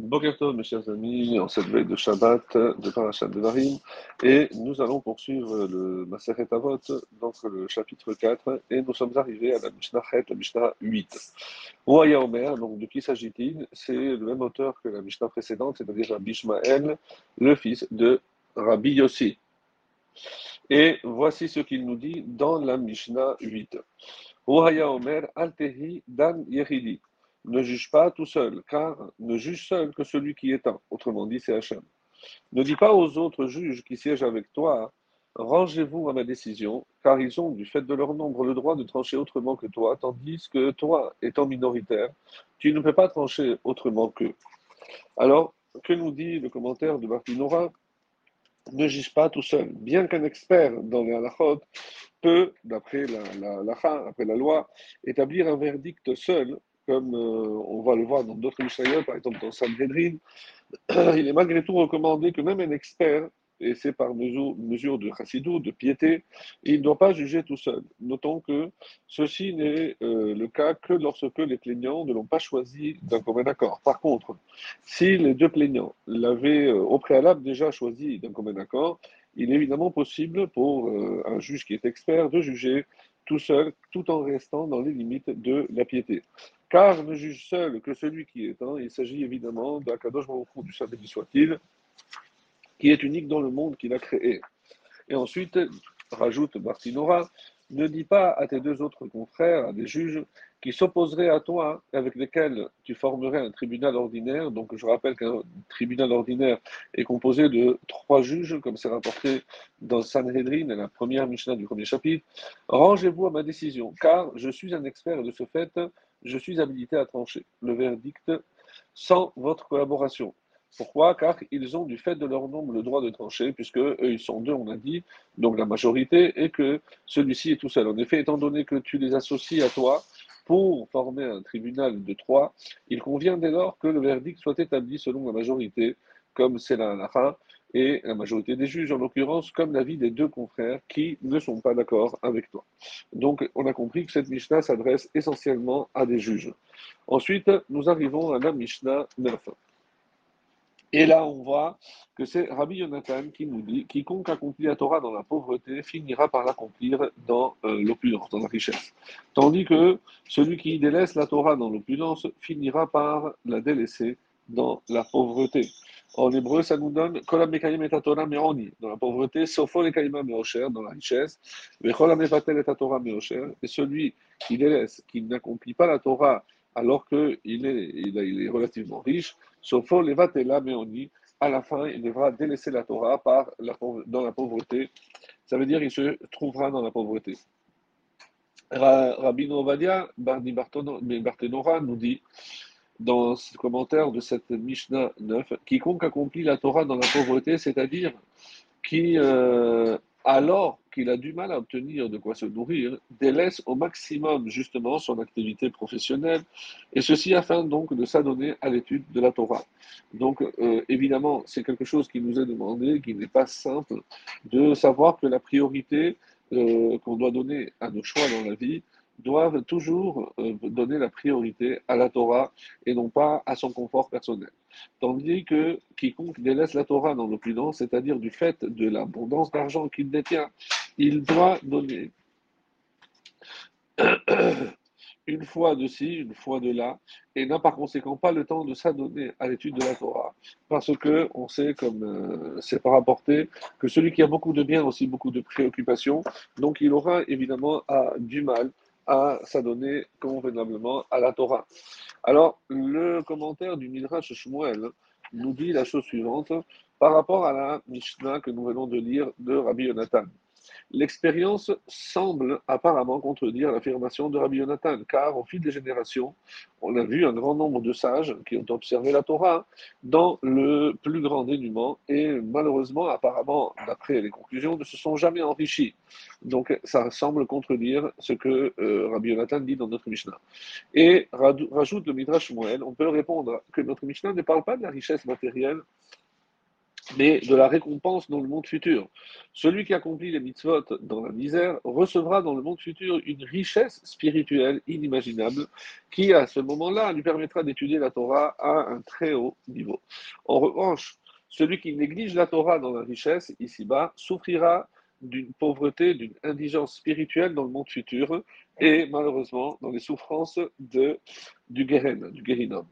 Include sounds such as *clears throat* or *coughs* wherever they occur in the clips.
Bokertov, mes chers amis, en cette veille de Shabbat, de Parashat Devarim, et nous allons poursuivre le Maseret Avot, donc le chapitre 4, et nous sommes arrivés à la Mishnah la Mishnah 8. Ouaya Omer, donc de qui s'agit-il? C'est le même auteur que la Mishnah précédente, c'est-à-dire Rabbi Ishmael, le fils de Rabbi Yossi. Et voici ce qu'il nous dit dans la Mishnah 8. Ouaya Omer, Altehi Dan Yehidi ne juge pas tout seul, car ne juge seul que celui qui est un. Autrement dit, c'est Hachem. Ne dis pas aux autres juges qui siègent avec toi, rangez-vous à ma décision, car ils ont, du fait de leur nombre, le droit de trancher autrement que toi, tandis que toi, étant minoritaire, tu ne peux pas trancher autrement qu'eux. Alors, que nous dit le commentaire de Martinora Ne juge pas tout seul. Bien qu'un expert dans les halachot peut, d'après la, la, loi, établir un verdict seul, comme euh, on va le voir dans d'autres Mishnayot, par exemple dans Sanhedrin, *clears throat* il est malgré tout recommandé que même un expert, et c'est par mesure, de chassidou, de piété, il ne doit pas juger tout seul. Notons que ceci n'est euh, le cas que lorsque les plaignants ne l'ont pas choisi d'un commun accord. Par contre, si les deux plaignants l'avaient euh, au préalable déjà choisi d'un commun accord, il est évidemment possible pour un juge qui est expert de juger tout seul, tout en restant dans les limites de la piété. Car ne juge seul que celui qui est un. Il s'agit évidemment d'Akadosh Baruch du samedi soit-il, qui est unique dans le monde qu'il a créé. Et ensuite, rajoute Bartinora, ne dis pas à tes deux autres confrères, à des juges, qui s'opposeraient à toi, avec lesquels tu formerais un tribunal ordinaire. Donc je rappelle qu'un tribunal ordinaire est composé de trois juges, comme c'est rapporté dans Sanhedrin, la première Mishnah du premier chapitre. Rangez-vous à ma décision, car je suis un expert de ce fait je suis habilité à trancher le verdict sans votre collaboration. Pourquoi? Car ils ont, du fait de leur nombre, le droit de trancher, puisque eux, ils sont deux, on a dit, donc la majorité, et que celui-ci est tout seul. En effet, étant donné que tu les associes à toi pour former un tribunal de trois, il convient dès lors que le verdict soit établi selon la majorité, comme c'est la fin et la majorité des juges, en l'occurrence, comme l'avis des deux confrères qui ne sont pas d'accord avec toi. Donc, on a compris que cette Mishnah s'adresse essentiellement à des juges. Ensuite, nous arrivons à la Mishnah 9. Et là, on voit que c'est Rabbi Yonatan qui nous dit quiconque accomplit la Torah dans la pauvreté finira par l'accomplir dans euh, l'opulence, dans la richesse. Tandis que celui qui délaisse la Torah dans l'opulence finira par la délaisser dans la pauvreté. En hébreu, ça nous donne Kolam Mekayim et Torah Meoni, dans la pauvreté, Sofo le Kaima Meosher, dans la richesse, Vecholam Mevatel et Torah Meosher, et celui qui délaisse, qui n'accomplit pas la Torah alors qu'il est, il est relativement riche, Sofo le Vatela Meoni, à la fin, il devra délaisser la Torah par la, dans la pauvreté. Ça veut dire qu'il se trouvera dans la pauvreté. Rabbi Novadia, Barthénora nous dit dans ce commentaire de cette Mishnah 9, quiconque accomplit la Torah dans la pauvreté, c'est-à-dire qui, euh, alors qu'il a du mal à obtenir de quoi se nourrir, délaisse au maximum justement son activité professionnelle, et ceci afin donc de s'adonner à l'étude de la Torah. Donc euh, évidemment, c'est quelque chose qui nous est demandé, qui n'est pas simple, de savoir que la priorité euh, qu'on doit donner à nos choix dans la vie, doivent toujours euh, donner la priorité à la Torah et non pas à son confort personnel. Tandis que quiconque délaisse la Torah dans l'opulence, c'est-à-dire du fait de l'abondance d'argent qu'il détient, il doit donner *coughs* une fois de ci, une fois de là, et n'a par conséquent pas le temps de s'adonner à l'étude de la Torah. Parce que on sait, comme euh, c'est pas rapporté, que celui qui a beaucoup de biens aussi beaucoup de préoccupations, donc il aura évidemment du mal à s'adonner convenablement à la Torah. Alors, le commentaire du Midrash Shmuel nous dit la chose suivante par rapport à la Mishnah que nous venons de lire de Rabbi Yonatan. L'expérience semble apparemment contredire l'affirmation de Rabbi Yonatan, car au fil des générations, on a vu un grand nombre de sages qui ont observé la Torah dans le plus grand dénuement et malheureusement, apparemment, d'après les conclusions, ne se sont jamais enrichis. Donc ça semble contredire ce que euh, Rabbi Yonatan dit dans notre Mishnah. Et rajoute le Midrash Moël, on peut répondre que notre Mishnah ne parle pas de la richesse matérielle mais de la récompense dans le monde futur. Celui qui accomplit les mitzvot dans la misère recevra dans le monde futur une richesse spirituelle inimaginable qui, à ce moment-là, lui permettra d'étudier la Torah à un très haut niveau. En revanche, celui qui néglige la Torah dans la richesse, ici-bas, souffrira d'une pauvreté, d'une indigence spirituelle dans le monde futur et malheureusement dans les souffrances du Geren, du Gerinom.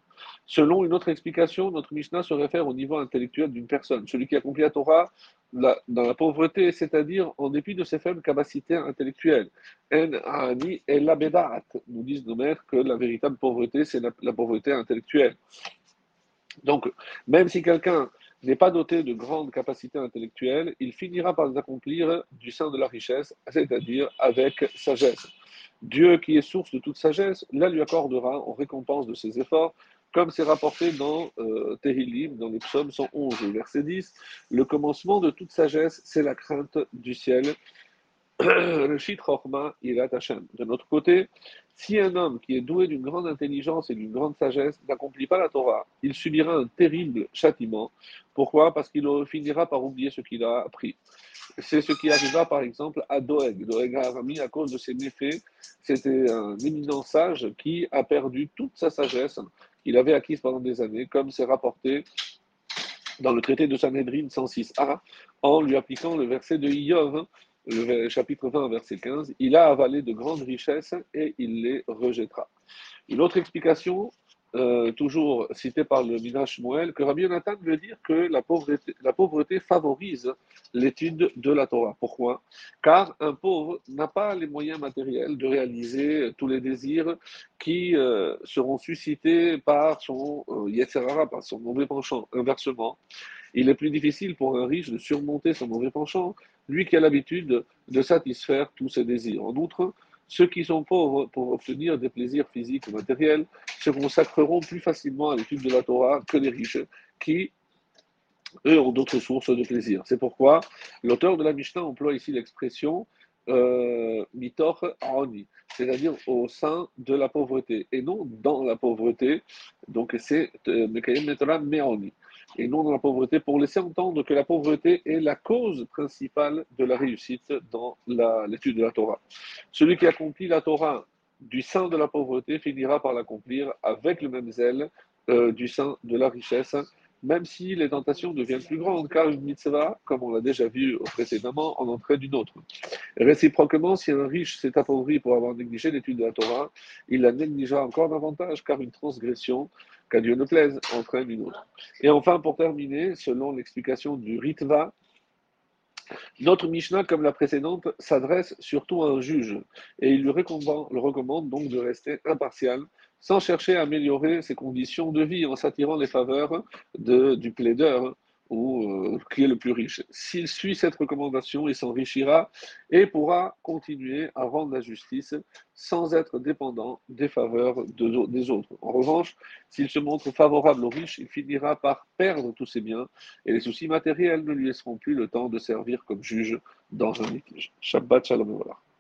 Selon une autre explication, notre Mishnah se réfère au niveau intellectuel d'une personne, celui qui accomplit la Torah dans la pauvreté, c'est-à-dire en dépit de ses faibles capacités intellectuelles. En Ani et la nous disent nos maîtres que la véritable pauvreté, c'est la, la pauvreté intellectuelle. Donc, même si quelqu'un n'est pas doté de grandes capacités intellectuelles, il finira par les accomplir du sein de la richesse, c'est-à-dire avec sagesse. Dieu, qui est source de toute sagesse, la lui accordera en récompense de ses efforts, comme c'est rapporté dans euh, dans les psaumes 111, verset 10. Le commencement de toute sagesse, c'est la crainte du ciel. *clears throat* De notre côté, si un homme qui est doué d'une grande intelligence et d'une grande sagesse n'accomplit pas la Torah, il subira un terrible châtiment. Pourquoi? Parce qu'il finira par oublier ce qu'il a appris. C'est ce qui arriva par exemple à Doeg. Doeg Arami, à cause de ses méfaits, c'était un éminent sage qui a perdu toute sa sagesse qu'il avait acquise pendant des années, comme c'est rapporté dans le traité de Sanhedrin 106a, en lui appliquant le verset de Iov le chapitre 20, verset 15, il a avalé de grandes richesses et il les rejettera. Une autre explication, euh, toujours citée par le Minash Moël, que Rabbi Yonatan veut dire que la pauvreté, la pauvreté favorise l'étude de la Torah. Pourquoi? Car un pauvre n'a pas les moyens matériels de réaliser tous les désirs qui euh, seront suscités par son euh, par son mauvais penchant. Inversement, il est plus difficile pour un riche de surmonter son mauvais penchant lui qui a l'habitude de satisfaire tous ses désirs. En outre, ceux qui sont pauvres pour obtenir des plaisirs physiques ou matériels se consacreront plus facilement à l'étude de la Torah que les riches, qui, eux, ont d'autres sources de plaisir. C'est pourquoi l'auteur de la Mishnah emploie ici l'expression euh, mitor aroni, c'est-à-dire au sein de la pauvreté, et non dans la pauvreté. Donc c'est euh, Mekayem Meoni et non dans la pauvreté, pour laisser entendre que la pauvreté est la cause principale de la réussite dans l'étude de la Torah. Celui qui accomplit la Torah du sein de la pauvreté finira par l'accomplir avec le même zèle euh, du sein de la richesse, même si les tentations deviennent plus grandes, car une mitzvah, comme on l'a déjà vu précédemment, en entraîne d'une autre. Réciproquement, si un riche s'est appauvri pour avoir négligé l'étude de la Torah, il la négligera encore davantage, car une transgression qu'à Dieu ne plaise, entraîne une autre. Et enfin, pour terminer, selon l'explication du Ritva, notre Mishnah, comme la précédente, s'adresse surtout à un juge et il lui recommande donc de rester impartial sans chercher à améliorer ses conditions de vie en s'attirant les faveurs de, du plaideur ou euh, qui est le plus riche. S'il suit cette recommandation, il s'enrichira et pourra continuer à rendre la justice sans être dépendant des faveurs des autres. En revanche, s'il se montre favorable aux riches, il finira par perdre tous ses biens et les soucis matériels ne lui laisseront plus le temps de servir comme juge dans un litige. Shabbat shalom voilà.